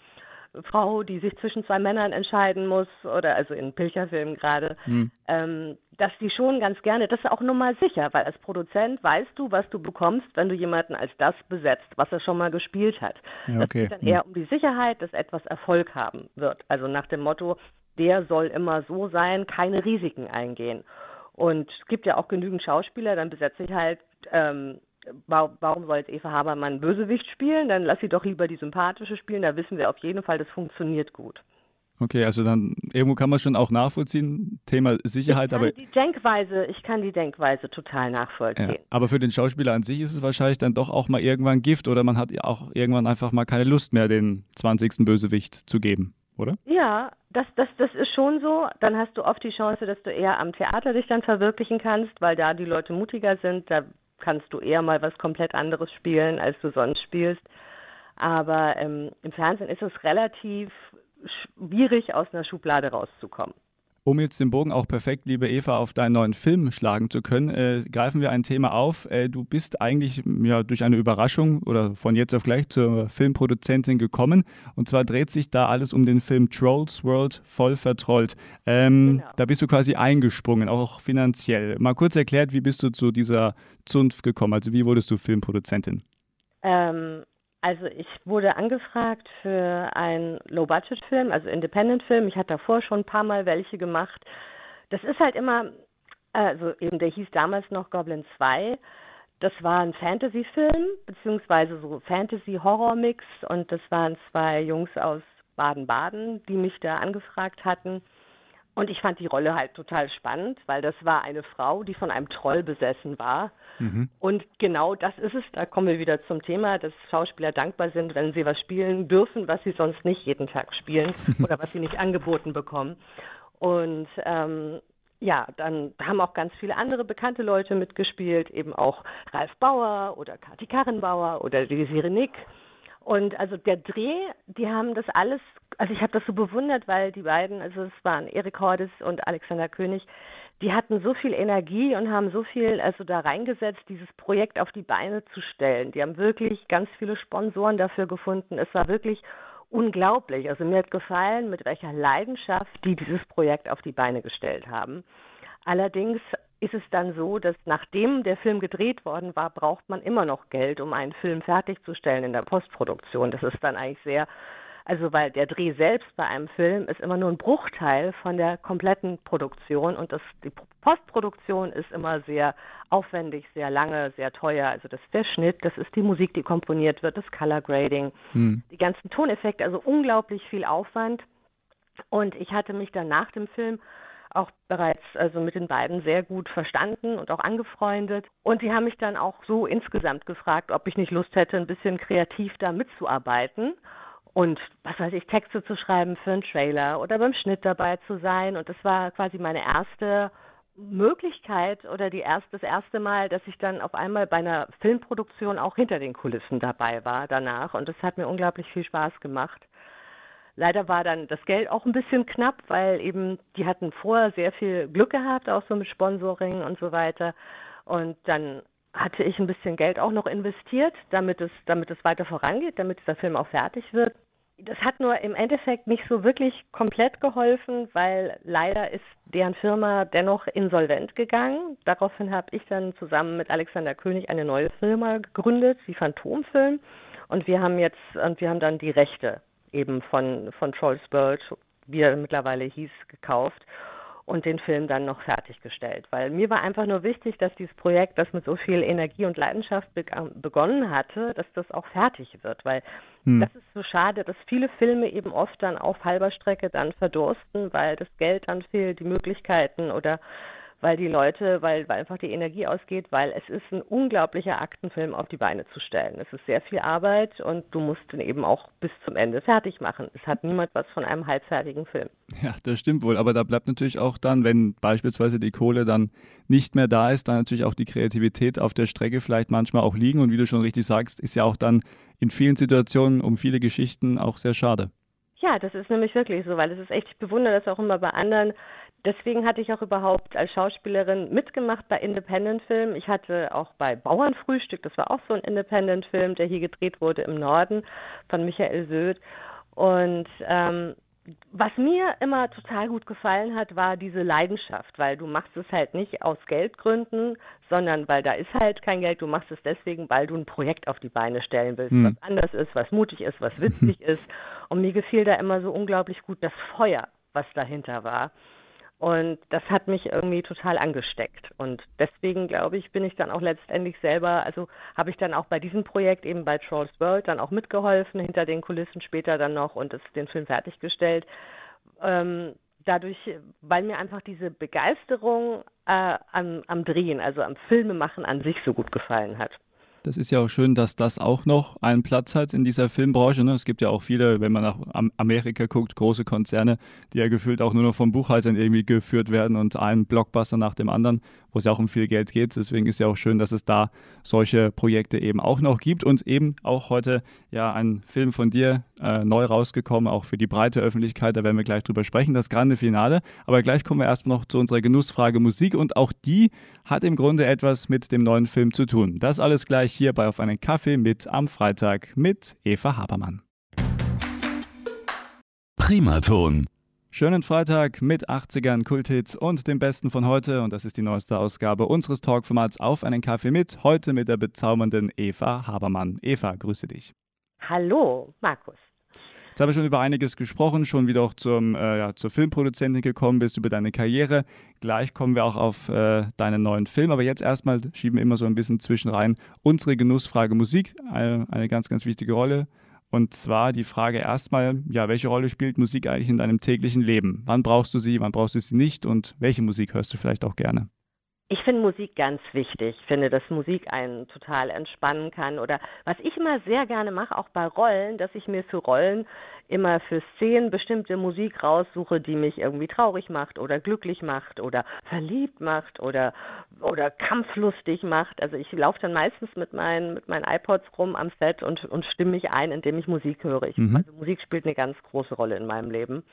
Frau, die sich zwischen zwei Männern entscheiden muss, oder also in Pilcherfilmen gerade, hm. ähm, dass die schon ganz gerne, das ist auch nur mal sicher, weil als Produzent weißt du, was du bekommst, wenn du jemanden als das besetzt, was er schon mal gespielt hat. Ja, okay. Das geht dann hm. eher um die Sicherheit, dass etwas Erfolg haben wird. Also nach dem Motto, der soll immer so sein, keine Risiken eingehen. Und es gibt ja auch genügend Schauspieler, dann besetze ich halt, ähm, warum soll jetzt Eva Habermann Bösewicht spielen? Dann lass sie doch lieber die sympathische spielen, da wissen wir auf jeden Fall, das funktioniert gut. Okay, also dann irgendwo kann man schon auch nachvollziehen, Thema Sicherheit, ich aber die Denkweise, ich kann die Denkweise total nachvollziehen. Ja, aber für den Schauspieler an sich ist es wahrscheinlich dann doch auch mal irgendwann Gift oder man hat ja auch irgendwann einfach mal keine Lust mehr, den 20. Bösewicht zu geben, oder? Ja, das, das, das ist schon so. Dann hast du oft die Chance, dass du eher am Theater dich dann verwirklichen kannst, weil da die Leute mutiger sind. Da kannst du eher mal was komplett anderes spielen, als du sonst spielst. Aber ähm, im Fernsehen ist es relativ schwierig, aus einer Schublade rauszukommen. Um jetzt den Bogen auch perfekt, liebe Eva, auf deinen neuen Film schlagen zu können, äh, greifen wir ein Thema auf. Äh, du bist eigentlich ja, durch eine Überraschung oder von jetzt auf gleich zur Filmproduzentin gekommen. Und zwar dreht sich da alles um den Film Trolls World voll vertrollt. Ähm, genau. Da bist du quasi eingesprungen, auch finanziell. Mal kurz erklärt, wie bist du zu dieser Zunft gekommen? Also wie wurdest du Filmproduzentin? Ähm, also ich wurde angefragt für einen Low-Budget-Film, also Independent-Film. Ich hatte davor schon ein paar Mal welche gemacht. Das ist halt immer, also eben der hieß damals noch Goblin 2. Das war ein Fantasy-Film, beziehungsweise so Fantasy-Horror-Mix. Und das waren zwei Jungs aus Baden-Baden, die mich da angefragt hatten. Und ich fand die Rolle halt total spannend, weil das war eine Frau, die von einem Troll besessen war. Mhm. Und genau das ist es. Da kommen wir wieder zum Thema, dass Schauspieler dankbar sind, wenn sie was spielen dürfen, was sie sonst nicht jeden Tag spielen oder was sie nicht angeboten bekommen. Und ähm, ja, dann haben auch ganz viele andere bekannte Leute mitgespielt, eben auch Ralf Bauer oder Kati Karrenbauer oder die Sirenik. Und also der Dreh, die haben das alles, also ich habe das so bewundert, weil die beiden, also es waren Erik Hordes und Alexander König, die hatten so viel Energie und haben so viel also da reingesetzt, dieses Projekt auf die Beine zu stellen. Die haben wirklich ganz viele Sponsoren dafür gefunden. Es war wirklich unglaublich. Also mir hat gefallen, mit welcher Leidenschaft die dieses Projekt auf die Beine gestellt haben. Allerdings ist es dann so, dass nachdem der Film gedreht worden war, braucht man immer noch Geld, um einen Film fertigzustellen in der Postproduktion. Das ist dann eigentlich sehr, also weil der Dreh selbst bei einem Film ist immer nur ein Bruchteil von der kompletten Produktion und das, die Postproduktion ist immer sehr aufwendig, sehr lange, sehr teuer. Also das ist der Schnitt, das ist die Musik, die komponiert wird, das Color Grading, hm. die ganzen Toneffekte, also unglaublich viel Aufwand. Und ich hatte mich dann nach dem Film auch bereits also mit den beiden sehr gut verstanden und auch angefreundet. Und sie haben mich dann auch so insgesamt gefragt, ob ich nicht Lust hätte, ein bisschen kreativ da mitzuarbeiten und was weiß ich, Texte zu schreiben für einen Trailer oder beim Schnitt dabei zu sein. Und das war quasi meine erste Möglichkeit oder die erst, das erste Mal, dass ich dann auf einmal bei einer Filmproduktion auch hinter den Kulissen dabei war danach. Und das hat mir unglaublich viel Spaß gemacht. Leider war dann das Geld auch ein bisschen knapp, weil eben die hatten vorher sehr viel Glück gehabt, auch so mit Sponsoring und so weiter. Und dann hatte ich ein bisschen Geld auch noch investiert, damit es, damit es weiter vorangeht, damit dieser Film auch fertig wird. Das hat nur im Endeffekt nicht so wirklich komplett geholfen, weil leider ist deren Firma dennoch insolvent gegangen. Daraufhin habe ich dann zusammen mit Alexander König eine neue Firma gegründet, die Phantomfilm. Und wir haben jetzt, und wir haben dann die Rechte eben von, von Trolls World, wie er mittlerweile hieß, gekauft und den Film dann noch fertiggestellt. Weil mir war einfach nur wichtig, dass dieses Projekt, das mit so viel Energie und Leidenschaft begonnen hatte, dass das auch fertig wird. Weil hm. das ist so schade, dass viele Filme eben oft dann auf halber Strecke dann verdursten, weil das Geld dann fehlt, die Möglichkeiten oder weil die Leute, weil, weil einfach die Energie ausgeht, weil es ist ein unglaublicher Aktenfilm auf die Beine zu stellen. Es ist sehr viel Arbeit und du musst ihn eben auch bis zum Ende fertig machen. Es hat niemand was von einem halbfertigen Film. Ja, das stimmt wohl, aber da bleibt natürlich auch dann, wenn beispielsweise die Kohle dann nicht mehr da ist, dann natürlich auch die Kreativität auf der Strecke vielleicht manchmal auch liegen und wie du schon richtig sagst, ist ja auch dann in vielen Situationen um viele Geschichten auch sehr schade. Ja, das ist nämlich wirklich so, weil es ist echt, ich bewundere das auch immer bei anderen Deswegen hatte ich auch überhaupt als Schauspielerin mitgemacht bei Independent-Filmen. Ich hatte auch bei Bauernfrühstück, das war auch so ein Independent-Film, der hier gedreht wurde im Norden von Michael Söd. Und ähm, was mir immer total gut gefallen hat, war diese Leidenschaft, weil du machst es halt nicht aus Geldgründen, sondern weil da ist halt kein Geld. Du machst es deswegen, weil du ein Projekt auf die Beine stellen willst, hm. was anders ist, was mutig ist, was witzig ist. Und mir gefiel da immer so unglaublich gut das Feuer was dahinter war. Und das hat mich irgendwie total angesteckt. Und deswegen, glaube ich, bin ich dann auch letztendlich selber, also habe ich dann auch bei diesem Projekt eben bei Trolls World dann auch mitgeholfen, hinter den Kulissen später dann noch und es, den Film fertiggestellt. Ähm, dadurch, weil mir einfach diese Begeisterung äh, am, am Drehen, also am Filmemachen an sich so gut gefallen hat. Das ist ja auch schön, dass das auch noch einen Platz hat in dieser Filmbranche. Ne? Es gibt ja auch viele, wenn man nach Amerika guckt, große Konzerne, die ja gefühlt auch nur noch von Buchhaltern irgendwie geführt werden und ein Blockbuster nach dem anderen wo es ja auch um viel Geld geht. Deswegen ist ja auch schön, dass es da solche Projekte eben auch noch gibt und eben auch heute ja ein Film von dir äh, neu rausgekommen, auch für die breite Öffentlichkeit. Da werden wir gleich drüber sprechen, das Grande Finale. Aber gleich kommen wir erstmal noch zu unserer Genussfrage Musik und auch die hat im Grunde etwas mit dem neuen Film zu tun. Das alles gleich hier bei Auf einen Kaffee mit am Freitag mit Eva Habermann. Primaton Schönen Freitag mit 80ern, Kulthits und dem Besten von heute. Und das ist die neueste Ausgabe unseres Talkformats Auf einen Kaffee mit. Heute mit der bezaubernden Eva Habermann. Eva, grüße dich. Hallo, Markus. Jetzt habe ich schon über einiges gesprochen, schon wieder auch zum, äh, ja, zur Filmproduzentin gekommen bist, über deine Karriere. Gleich kommen wir auch auf äh, deinen neuen Film. Aber jetzt erstmal schieben wir immer so ein bisschen zwischen rein. Unsere Genussfrage Musik, eine, äh, eine ganz, ganz wichtige Rolle und zwar die Frage erstmal, ja, welche Rolle spielt Musik eigentlich in deinem täglichen Leben? Wann brauchst du sie, wann brauchst du sie nicht und welche Musik hörst du vielleicht auch gerne? Ich finde Musik ganz wichtig. Ich finde, dass Musik einen total entspannen kann. Oder was ich immer sehr gerne mache, auch bei Rollen, dass ich mir für Rollen immer für Szenen bestimmte Musik raussuche, die mich irgendwie traurig macht oder glücklich macht oder verliebt macht oder, oder kampflustig macht. Also ich laufe dann meistens mit meinen, mit meinen iPods rum am Set und, und stimme mich ein, indem ich Musik höre. Ich, mhm. Also Musik spielt eine ganz große Rolle in meinem Leben.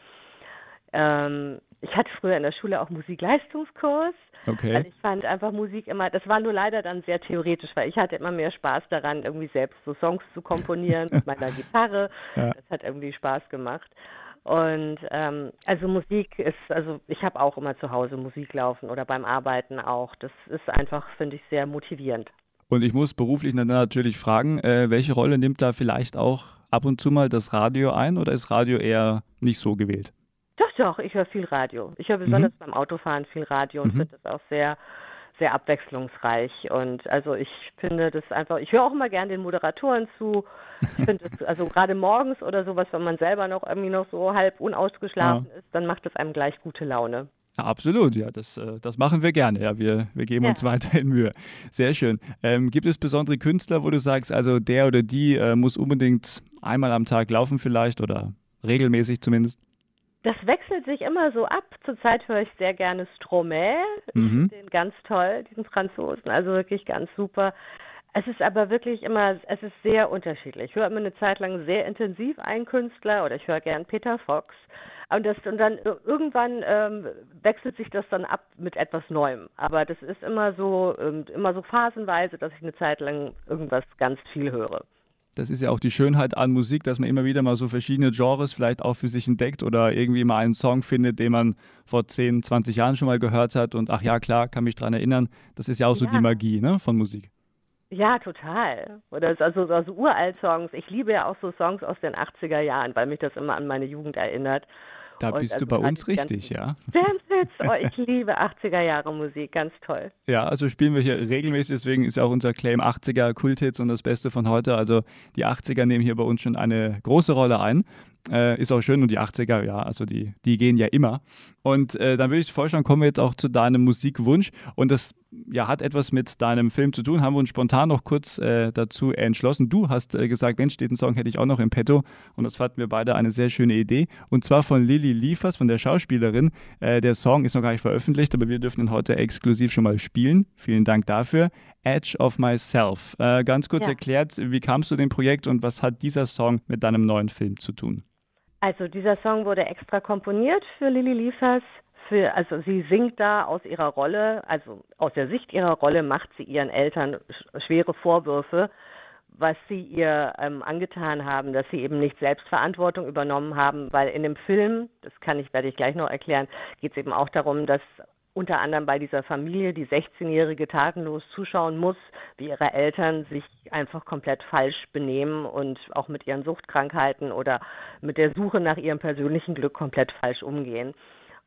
Ähm, ich hatte früher in der Schule auch Musikleistungskurs. Okay. Weil ich fand einfach Musik immer, das war nur leider dann sehr theoretisch, weil ich hatte immer mehr Spaß daran, irgendwie selbst so Songs zu komponieren mit meiner Gitarre. Ja. Das hat irgendwie Spaß gemacht. Und ähm, also Musik ist, also ich habe auch immer zu Hause Musik laufen oder beim Arbeiten auch. Das ist einfach, finde ich, sehr motivierend. Und ich muss beruflich natürlich fragen, äh, welche Rolle nimmt da vielleicht auch ab und zu mal das Radio ein oder ist Radio eher nicht so gewählt? Doch, doch, ich höre viel Radio. Ich höre besonders mhm. beim Autofahren viel Radio und mhm. finde das auch sehr, sehr abwechslungsreich. Und also ich finde das einfach, ich höre auch immer gerne den Moderatoren zu. Ich finde das, also gerade morgens oder sowas, wenn man selber noch irgendwie noch so halb unausgeschlafen ja. ist, dann macht das einem gleich gute Laune. Ja, absolut, ja, das, äh, das machen wir gerne. Ja, wir, wir geben ja. uns weiterhin Mühe. Sehr schön. Ähm, gibt es besondere Künstler, wo du sagst, also der oder die äh, muss unbedingt einmal am Tag laufen vielleicht oder regelmäßig zumindest? Das wechselt sich immer so ab. Zurzeit höre ich sehr gerne Stromae, mhm. den ganz toll, diesen Franzosen, also wirklich ganz super. Es ist aber wirklich immer, es ist sehr unterschiedlich. Ich höre immer eine Zeit lang sehr intensiv einen Künstler oder ich höre gern Peter Fox. Und, das, und dann irgendwann ähm, wechselt sich das dann ab mit etwas Neuem. Aber das ist immer so, ähm, immer so phasenweise, dass ich eine Zeit lang irgendwas ganz viel höre. Das ist ja auch die Schönheit an Musik, dass man immer wieder mal so verschiedene Genres vielleicht auch für sich entdeckt oder irgendwie mal einen Song findet, den man vor 10, 20 Jahren schon mal gehört hat und ach ja, klar, kann mich daran erinnern. Das ist ja auch so ja. die Magie ne, von Musik. Ja, total. Oder also, also Uralt-Songs. Ich liebe ja auch so Songs aus den 80er Jahren, weil mich das immer an meine Jugend erinnert. Da und bist also du bei uns richtig, ja. Oh, ich liebe 80er Jahre Musik, ganz toll. Ja, also spielen wir hier regelmäßig, deswegen ist auch unser Claim 80er Kulthits und das Beste von heute. Also die 80er nehmen hier bei uns schon eine große Rolle ein. Äh, ist auch schön und die 80er, ja, also die, die gehen ja immer. Und äh, dann würde ich vorschlagen, kommen wir jetzt auch zu deinem Musikwunsch. Und das ja, hat etwas mit deinem Film zu tun. Haben wir uns spontan noch kurz äh, dazu entschlossen. Du hast äh, gesagt, Mensch, den Song hätte ich auch noch im Petto. Und das fanden wir beide eine sehr schöne Idee. Und zwar von Lilly Liefers, von der Schauspielerin. Äh, der Song ist noch gar nicht veröffentlicht, aber wir dürfen ihn heute exklusiv schon mal spielen. Vielen Dank dafür. Edge of Myself. Äh, ganz kurz ja. erklärt, wie kamst du dem Projekt und was hat dieser Song mit deinem neuen Film zu tun? Also dieser Song wurde extra komponiert für Lilly Liefers. Für, also sie singt da aus ihrer Rolle, also aus der Sicht ihrer Rolle macht sie ihren Eltern schwere Vorwürfe, was sie ihr ähm, angetan haben, dass sie eben nicht Selbstverantwortung übernommen haben, weil in dem Film, das kann ich, werde ich gleich noch erklären, geht es eben auch darum, dass unter anderem bei dieser Familie, die 16-Jährige tatenlos zuschauen muss, wie ihre Eltern sich einfach komplett falsch benehmen und auch mit ihren Suchtkrankheiten oder mit der Suche nach ihrem persönlichen Glück komplett falsch umgehen.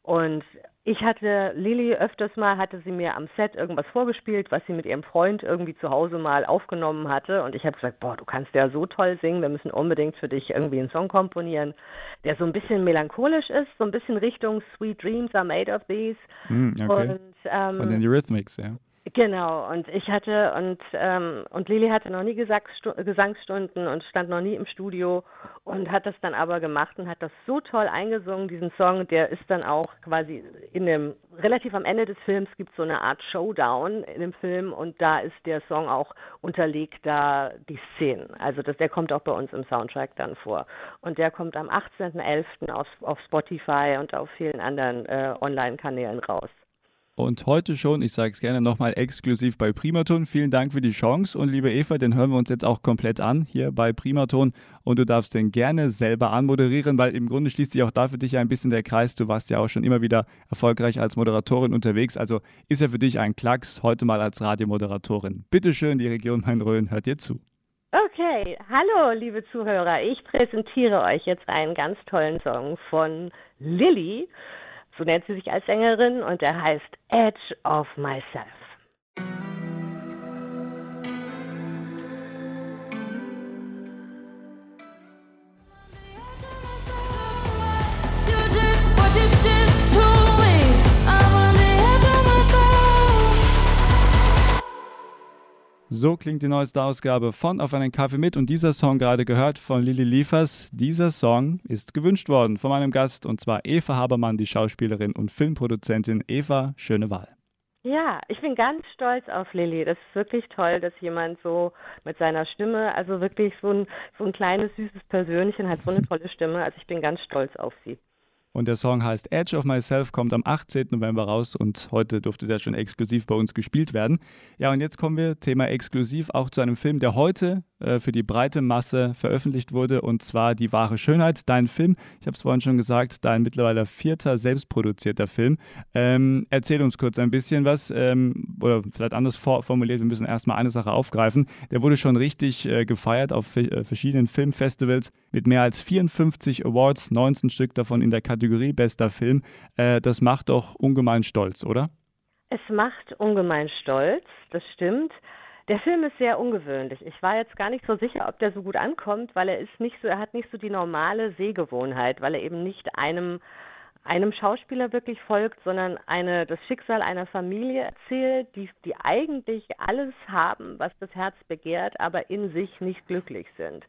Und ich hatte Lilly öfters mal, hatte sie mir am Set irgendwas vorgespielt, was sie mit ihrem Freund irgendwie zu Hause mal aufgenommen hatte. Und ich habe gesagt, boah, du kannst ja so toll singen, wir müssen unbedingt für dich irgendwie einen Song komponieren, der so ein bisschen melancholisch ist, so ein bisschen Richtung Sweet Dreams are made of these. Mm, okay. Und, ähm, Von den Eurythmics, ja. Genau, und ich hatte und ähm, und Lili hatte noch nie Gesangsstunden und stand noch nie im Studio und hat das dann aber gemacht und hat das so toll eingesungen, diesen Song, der ist dann auch quasi in dem relativ am Ende des Films gibt es so eine Art Showdown in dem Film und da ist der Song auch unterlegt da die Szenen. Also das, der kommt auch bei uns im Soundtrack dann vor. Und der kommt am 18.11. Auf, auf Spotify und auf vielen anderen äh, Online-Kanälen raus. Und heute schon, ich sage es gerne nochmal exklusiv bei Primaton. Vielen Dank für die Chance. Und liebe Eva, den hören wir uns jetzt auch komplett an hier bei Primaton. Und du darfst den gerne selber anmoderieren, weil im Grunde schließt sich auch da für dich ein bisschen der Kreis. Du warst ja auch schon immer wieder erfolgreich als Moderatorin unterwegs. Also ist ja für dich ein Klacks, heute mal als Radiomoderatorin. Bitte schön, die Region Main-Rhön hört dir zu. Okay, hallo liebe Zuhörer. Ich präsentiere euch jetzt einen ganz tollen Song von Lilly so nennt sie sich als Sängerin und der heißt Edge of Myself. So klingt die neueste Ausgabe von Auf einen Kaffee mit und dieser Song gerade gehört von Lilly Liefers. Dieser Song ist gewünscht worden von meinem Gast und zwar Eva Habermann, die Schauspielerin und Filmproduzentin. Eva, schöne Wahl. Ja, ich bin ganz stolz auf Lilly. Das ist wirklich toll, dass jemand so mit seiner Stimme, also wirklich so ein, so ein kleines, süßes Persönchen hat so eine tolle Stimme. Also ich bin ganz stolz auf sie. Und der Song heißt Edge of Myself, kommt am 18. November raus und heute durfte der schon exklusiv bei uns gespielt werden. Ja, und jetzt kommen wir, Thema exklusiv, auch zu einem Film, der heute äh, für die breite Masse veröffentlicht wurde und zwar Die wahre Schönheit, dein Film. Ich habe es vorhin schon gesagt, dein mittlerweile vierter selbstproduzierter Film. Ähm, erzähl uns kurz ein bisschen was ähm, oder vielleicht anders formuliert, wir müssen erstmal eine Sache aufgreifen. Der wurde schon richtig äh, gefeiert auf äh, verschiedenen Filmfestivals mit mehr als 54 Awards, 19 Stück davon in der Kategorie Bester Film. Äh, das macht doch ungemein stolz, oder? Es macht ungemein stolz, das stimmt. Der Film ist sehr ungewöhnlich. Ich war jetzt gar nicht so sicher, ob der so gut ankommt, weil er ist nicht so, er hat nicht so die normale Sehgewohnheit, weil er eben nicht einem einem Schauspieler wirklich folgt, sondern eine, das Schicksal einer Familie erzählt, die, die eigentlich alles haben, was das Herz begehrt, aber in sich nicht glücklich sind.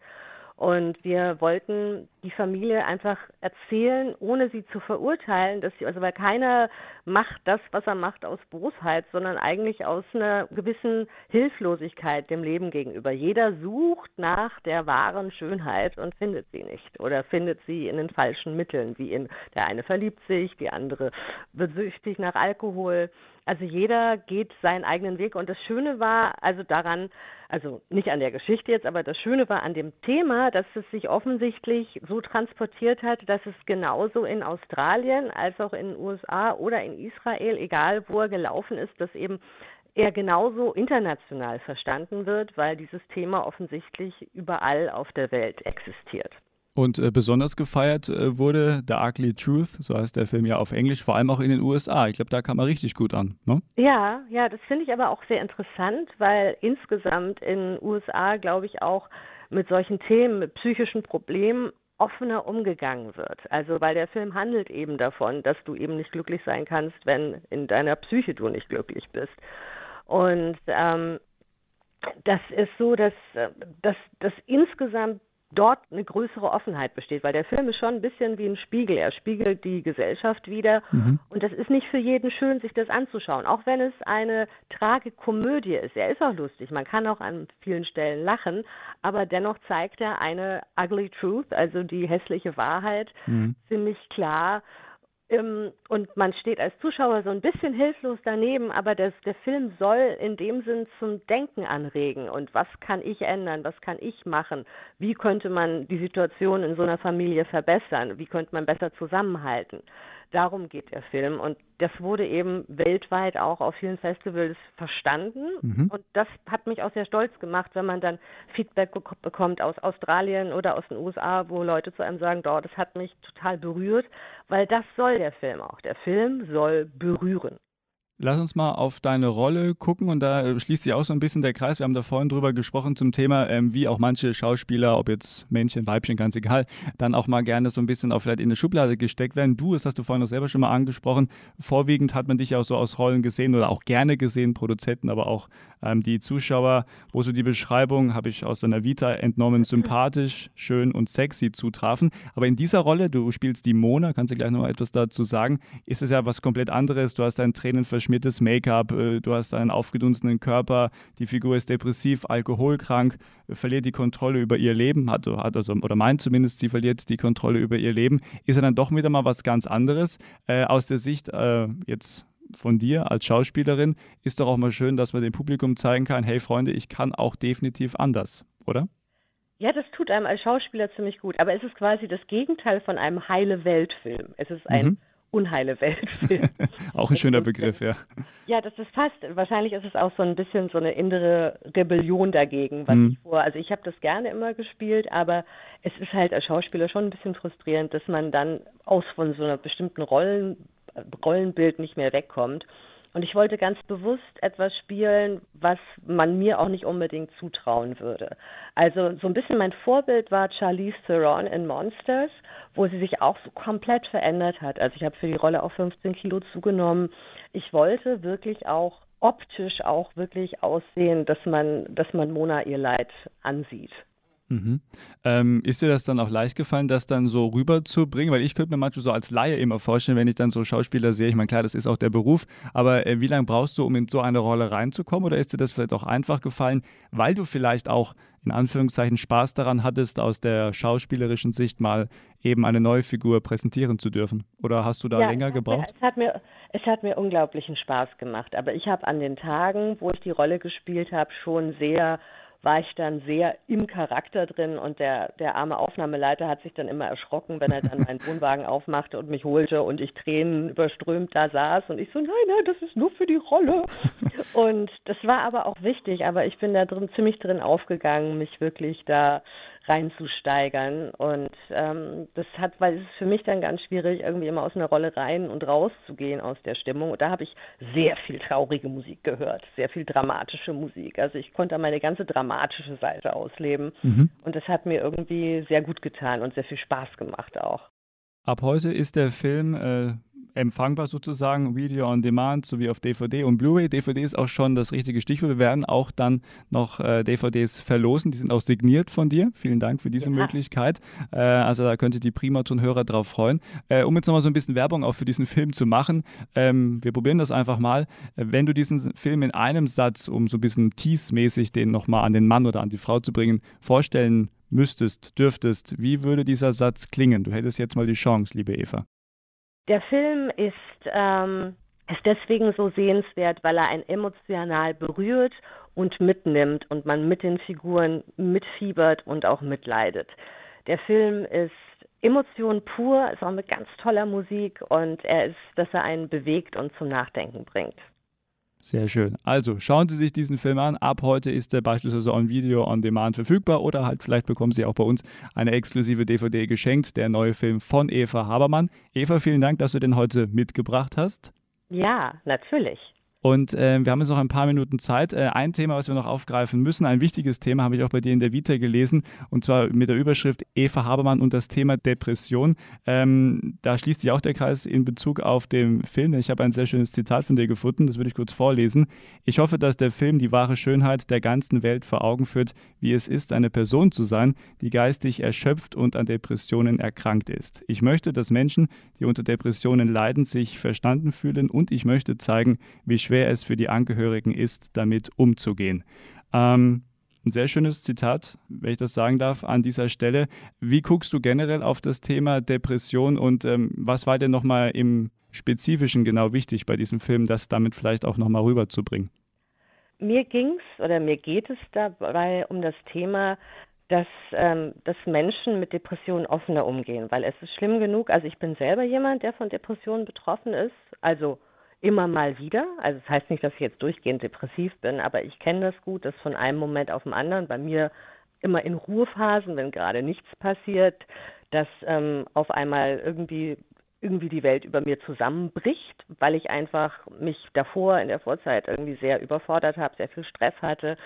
Und wir wollten die Familie einfach erzählen, ohne sie zu verurteilen, dass sie, also weil keiner macht das, was er macht aus Bosheit, sondern eigentlich aus einer gewissen Hilflosigkeit dem Leben gegenüber. Jeder sucht nach der wahren Schönheit und findet sie nicht oder findet sie in den falschen Mitteln, wie in der eine verliebt sich, die andere wird süchtig nach Alkohol. Also jeder geht seinen eigenen Weg und das Schöne war also daran, also nicht an der Geschichte jetzt, aber das Schöne war an dem Thema, dass es sich offensichtlich so transportiert hat, dass es genauso in Australien als auch in den USA oder in Israel, egal wo er gelaufen ist, dass eben er genauso international verstanden wird, weil dieses Thema offensichtlich überall auf der Welt existiert. Und äh, besonders gefeiert äh, wurde The Ugly Truth, so heißt der Film ja auf Englisch, vor allem auch in den USA. Ich glaube, da kam er richtig gut an. Ne? Ja, ja, das finde ich aber auch sehr interessant, weil insgesamt in den USA, glaube ich, auch mit solchen Themen, mit psychischen Problemen offener umgegangen wird. Also weil der Film handelt eben davon, dass du eben nicht glücklich sein kannst, wenn in deiner Psyche du nicht glücklich bist. Und ähm, das ist so, dass, äh, dass, dass insgesamt dort eine größere Offenheit besteht, weil der Film ist schon ein bisschen wie ein Spiegel. Er spiegelt die Gesellschaft wieder mhm. und das ist nicht für jeden schön, sich das anzuschauen, auch wenn es eine Tragikomödie ist. Er ist auch lustig, man kann auch an vielen Stellen lachen, aber dennoch zeigt er eine ugly truth, also die hässliche Wahrheit, mhm. ziemlich klar und man steht als Zuschauer so ein bisschen hilflos daneben, aber das, der Film soll in dem Sinn zum Denken anregen. Und was kann ich ändern? Was kann ich machen? Wie könnte man die Situation in so einer Familie verbessern? Wie könnte man besser zusammenhalten? Darum geht der Film. Und das wurde eben weltweit auch auf vielen Festivals verstanden. Mhm. Und das hat mich auch sehr stolz gemacht, wenn man dann Feedback bekommt aus Australien oder aus den USA, wo Leute zu einem sagen, oh, das hat mich total berührt, weil das soll der Film auch. Der Film soll berühren. Lass uns mal auf deine Rolle gucken und da äh, schließt sich auch so ein bisschen der Kreis. Wir haben da vorhin drüber gesprochen zum Thema, ähm, wie auch manche Schauspieler, ob jetzt Männchen, Weibchen, ganz egal, dann auch mal gerne so ein bisschen auch vielleicht in eine Schublade gesteckt werden. Du, das hast du vorhin auch selber schon mal angesprochen, vorwiegend hat man dich auch so aus Rollen gesehen oder auch gerne gesehen, Produzenten, aber auch ähm, die Zuschauer, wo so die Beschreibung, habe ich aus deiner Vita entnommen, sympathisch, schön und sexy zutrafen. Aber in dieser Rolle, du spielst die Mona, kannst du gleich noch mal etwas dazu sagen, ist es ja was komplett anderes. Du hast deinen Tränen verschmiertes Make-up, äh, du hast einen aufgedunsenen Körper, die Figur ist depressiv, alkoholkrank, verliert die Kontrolle über ihr Leben, hat, hat also, oder meint zumindest, sie verliert die Kontrolle über ihr Leben, ist ja dann doch wieder mal was ganz anderes. Äh, aus der Sicht äh, jetzt von dir als Schauspielerin ist doch auch mal schön, dass man dem Publikum zeigen kann, hey Freunde, ich kann auch definitiv anders, oder? Ja, das tut einem als Schauspieler ziemlich gut. Aber es ist quasi das Gegenteil von einem heile Weltfilm. Es ist ein mhm unheile Welt. auch ein schöner Begriff, ja. Ja, das ist fast, wahrscheinlich ist es auch so ein bisschen so eine innere Rebellion dagegen, was hm. ich vor. Also ich habe das gerne immer gespielt, aber es ist halt als Schauspieler schon ein bisschen frustrierend, dass man dann aus von so einer bestimmten Rollen, Rollenbild nicht mehr wegkommt. Und ich wollte ganz bewusst etwas spielen, was man mir auch nicht unbedingt zutrauen würde. Also so ein bisschen mein Vorbild war Charlize Theron in Monsters, wo sie sich auch so komplett verändert hat. Also ich habe für die Rolle auch 15 Kilo zugenommen. Ich wollte wirklich auch optisch auch wirklich aussehen, dass man, dass man Mona ihr Leid ansieht. Mhm. Ähm, ist dir das dann auch leicht gefallen, das dann so rüberzubringen? Weil ich könnte mir manchmal so als Laie immer vorstellen, wenn ich dann so Schauspieler sehe, ich meine, klar, das ist auch der Beruf, aber äh, wie lange brauchst du, um in so eine Rolle reinzukommen? Oder ist dir das vielleicht auch einfach gefallen, weil du vielleicht auch in Anführungszeichen Spaß daran hattest, aus der schauspielerischen Sicht mal eben eine neue Figur präsentieren zu dürfen? Oder hast du da ja, länger gebraucht? Mir, es, hat mir, es hat mir unglaublichen Spaß gemacht. Aber ich habe an den Tagen, wo ich die Rolle gespielt habe, schon sehr war ich dann sehr im Charakter drin und der, der arme Aufnahmeleiter hat sich dann immer erschrocken, wenn er dann meinen Wohnwagen aufmachte und mich holte und ich Tränen überströmt da saß und ich so, nein, nein, das ist nur für die Rolle. Und das war aber auch wichtig, aber ich bin da drin ziemlich drin aufgegangen, mich wirklich da reinzusteigern. Und ähm, das hat, weil es ist für mich dann ganz schwierig, irgendwie immer aus einer Rolle rein und raus zu gehen aus der Stimmung. Und da habe ich sehr viel traurige Musik gehört, sehr viel dramatische Musik. Also ich konnte meine ganze dramatische Seite ausleben. Mhm. Und das hat mir irgendwie sehr gut getan und sehr viel Spaß gemacht auch. Ab heute ist der Film äh, empfangbar sozusagen, Video on Demand sowie auf DVD und Blu-ray. DVD ist auch schon das richtige Stichwort. Wir werden auch dann noch äh, DVDs verlosen. Die sind auch signiert von dir. Vielen Dank für diese ja. Möglichkeit. Äh, also da könnt ihr die Primaton-Hörer drauf freuen. Äh, um jetzt nochmal so ein bisschen Werbung auch für diesen Film zu machen. Ähm, wir probieren das einfach mal. Wenn du diesen Film in einem Satz, um so ein bisschen tease-mäßig den nochmal an den Mann oder an die Frau zu bringen, vorstellen müsstest, dürftest, wie würde dieser Satz klingen? Du hättest jetzt mal die Chance, liebe Eva. Der Film ist, ähm, ist deswegen so sehenswert, weil er einen emotional berührt und mitnimmt und man mit den Figuren mitfiebert und auch mitleidet. Der Film ist Emotion pur, ist auch mit ganz toller Musik und er ist, dass er einen bewegt und zum Nachdenken bringt. Sehr schön. Also schauen Sie sich diesen Film an. Ab heute ist er beispielsweise on Video on Demand verfügbar oder halt vielleicht bekommen Sie auch bei uns eine exklusive DVD geschenkt. Der neue Film von Eva Habermann. Eva, vielen Dank, dass du den heute mitgebracht hast. Ja, natürlich. Und äh, wir haben jetzt noch ein paar Minuten Zeit. Äh, ein Thema, was wir noch aufgreifen müssen, ein wichtiges Thema, habe ich auch bei dir in der Vita gelesen, und zwar mit der Überschrift Eva Habermann und das Thema Depression. Ähm, da schließt sich auch der Kreis in Bezug auf den Film. Ich habe ein sehr schönes Zitat von dir gefunden, das würde ich kurz vorlesen. Ich hoffe, dass der Film die wahre Schönheit der ganzen Welt vor Augen führt, wie es ist, eine Person zu sein, die geistig erschöpft und an Depressionen erkrankt ist. Ich möchte, dass Menschen, die unter Depressionen leiden, sich verstanden fühlen und ich möchte zeigen, wie schwer es für die Angehörigen ist, damit umzugehen. Ähm, ein sehr schönes Zitat, wenn ich das sagen darf, an dieser Stelle. Wie guckst du generell auf das Thema Depression und ähm, was war denn nochmal im Spezifischen genau wichtig bei diesem Film, das damit vielleicht auch nochmal rüberzubringen? Mir ging es oder mir geht es dabei um das Thema, dass, ähm, dass Menschen mit Depressionen offener umgehen, weil es ist schlimm genug. Also ich bin selber jemand, der von Depressionen betroffen ist, also immer mal wieder. Also das heißt nicht, dass ich jetzt durchgehend depressiv bin, aber ich kenne das gut, dass von einem Moment auf den anderen bei mir immer in Ruhephasen, wenn gerade nichts passiert, dass ähm, auf einmal irgendwie irgendwie die Welt über mir zusammenbricht, weil ich einfach mich davor in der Vorzeit irgendwie sehr überfordert habe, sehr viel Stress hatte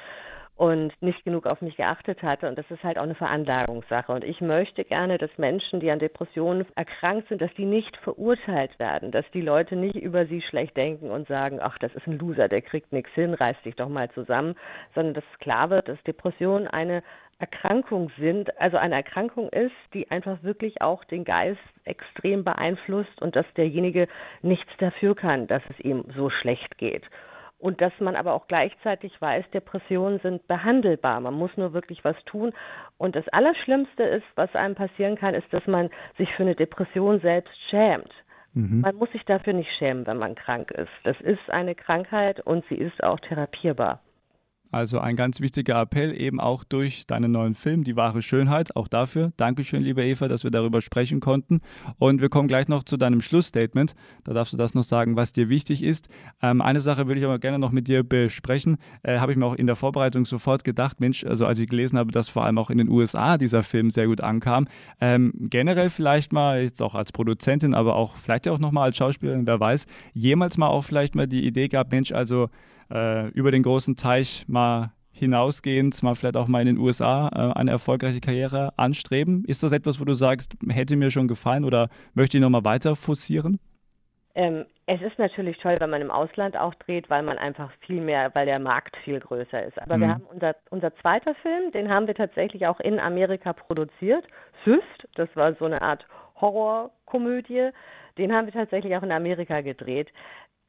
und nicht genug auf mich geachtet hatte. Und das ist halt auch eine Veranlagungssache. Und ich möchte gerne, dass Menschen, die an Depressionen erkrankt sind, dass die nicht verurteilt werden, dass die Leute nicht über sie schlecht denken und sagen, ach, das ist ein Loser, der kriegt nichts hin, reiß dich doch mal zusammen, sondern dass klar wird, dass Depressionen eine Erkrankung sind, also eine Erkrankung ist, die einfach wirklich auch den Geist extrem beeinflusst und dass derjenige nichts dafür kann, dass es ihm so schlecht geht und dass man aber auch gleichzeitig weiß, Depressionen sind behandelbar. Man muss nur wirklich was tun. Und das Allerschlimmste ist, was einem passieren kann, ist, dass man sich für eine Depression selbst schämt. Mhm. Man muss sich dafür nicht schämen, wenn man krank ist. Das ist eine Krankheit und sie ist auch therapierbar. Also ein ganz wichtiger Appell eben auch durch deinen neuen Film, Die wahre Schönheit. Auch dafür. Dankeschön, liebe Eva, dass wir darüber sprechen konnten. Und wir kommen gleich noch zu deinem Schlussstatement. Da darfst du das noch sagen, was dir wichtig ist. Ähm, eine Sache würde ich aber gerne noch mit dir besprechen. Äh, habe ich mir auch in der Vorbereitung sofort gedacht, Mensch, also als ich gelesen habe, dass vor allem auch in den USA dieser Film sehr gut ankam. Ähm, generell vielleicht mal, jetzt auch als Produzentin, aber auch vielleicht auch nochmal als Schauspielerin, wer weiß, jemals mal auch vielleicht mal die Idee gehabt, Mensch, also äh, über den großen Teich mal hinausgehend, mal vielleicht auch mal in den USA äh, eine erfolgreiche Karriere anstreben? Ist das etwas, wo du sagst, hätte mir schon gefallen oder möchte ich nochmal weiter forcieren? Ähm, es ist natürlich toll, wenn man im Ausland auch dreht, weil man einfach viel mehr, weil der Markt viel größer ist. Aber mhm. wir haben unser, unser zweiter Film, den haben wir tatsächlich auch in Amerika produziert. Syst, das war so eine Art Horrorkomödie. Den haben wir tatsächlich auch in Amerika gedreht.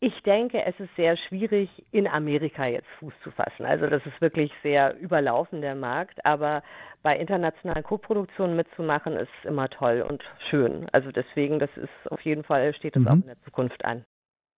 Ich denke, es ist sehr schwierig, in Amerika jetzt Fuß zu fassen. Also das ist wirklich sehr überlaufen, der Markt. Aber bei internationalen Koproduktionen mitzumachen, ist immer toll und schön. Also deswegen, das ist auf jeden Fall, steht es mhm. auch in der Zukunft an.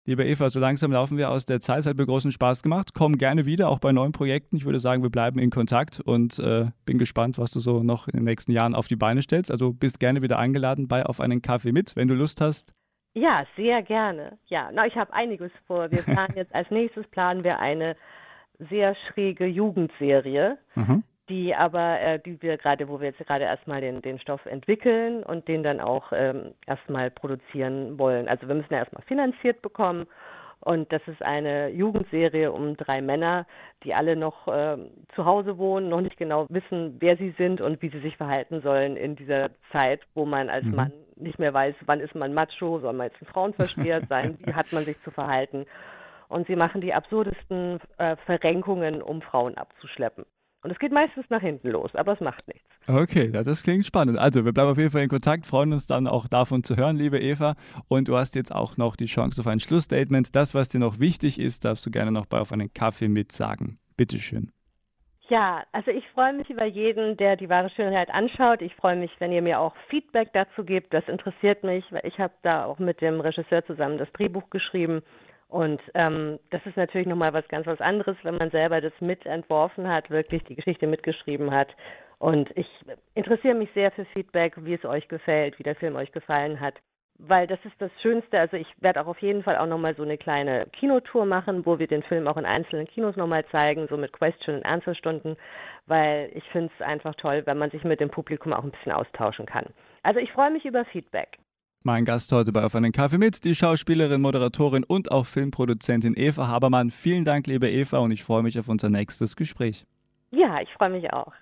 Liebe Eva, so langsam laufen wir aus der Zeit. Es hat mir großen Spaß gemacht. Komm gerne wieder, auch bei neuen Projekten. Ich würde sagen, wir bleiben in Kontakt und äh, bin gespannt, was du so noch in den nächsten Jahren auf die Beine stellst. Also bist gerne wieder eingeladen bei Auf einen Kaffee mit, wenn du Lust hast. Ja, sehr gerne. Ja, na, ich habe einiges vor. Wir planen jetzt als nächstes planen wir eine sehr schräge Jugendserie, mhm. die aber, äh, die wir gerade, wo wir jetzt gerade erstmal den, den Stoff entwickeln und den dann auch ähm, erstmal produzieren wollen. Also wir müssen ja erstmal finanziert bekommen und das ist eine Jugendserie um drei Männer, die alle noch äh, zu Hause wohnen, noch nicht genau wissen, wer sie sind und wie sie sich verhalten sollen in dieser Zeit, wo man als mhm. Mann nicht mehr weiß, wann ist man Macho, soll man jetzt ein Frauenversteher sein, wie hat man sich zu verhalten. Und sie machen die absurdesten äh, Verrenkungen, um Frauen abzuschleppen. Und es geht meistens nach hinten los, aber es macht nichts. Okay, das klingt spannend. Also, wir bleiben auf jeden Fall in Kontakt, freuen uns dann auch davon zu hören, liebe Eva. Und du hast jetzt auch noch die Chance auf ein Schlussstatement. Das, was dir noch wichtig ist, darfst du gerne noch bei auf einen Kaffee mitsagen. Bitteschön. Ja, also ich freue mich über jeden, der die wahre Schönheit anschaut. Ich freue mich, wenn ihr mir auch Feedback dazu gebt. Das interessiert mich, weil ich habe da auch mit dem Regisseur zusammen das Drehbuch geschrieben und ähm, das ist natürlich nochmal was ganz was anderes, wenn man selber das mitentworfen hat, wirklich die Geschichte mitgeschrieben hat. Und ich interessiere mich sehr für Feedback, wie es euch gefällt, wie der Film euch gefallen hat. Weil das ist das Schönste. Also ich werde auch auf jeden Fall auch nochmal so eine kleine Kinotour machen, wo wir den Film auch in einzelnen Kinos nochmal zeigen, so mit Question- und Answerstunden, weil ich finde es einfach toll, wenn man sich mit dem Publikum auch ein bisschen austauschen kann. Also ich freue mich über Feedback. Mein Gast heute bei Auf einen Kaffee mit, die Schauspielerin, Moderatorin und auch Filmproduzentin Eva Habermann. Vielen Dank, liebe Eva, und ich freue mich auf unser nächstes Gespräch. Ja, ich freue mich auch.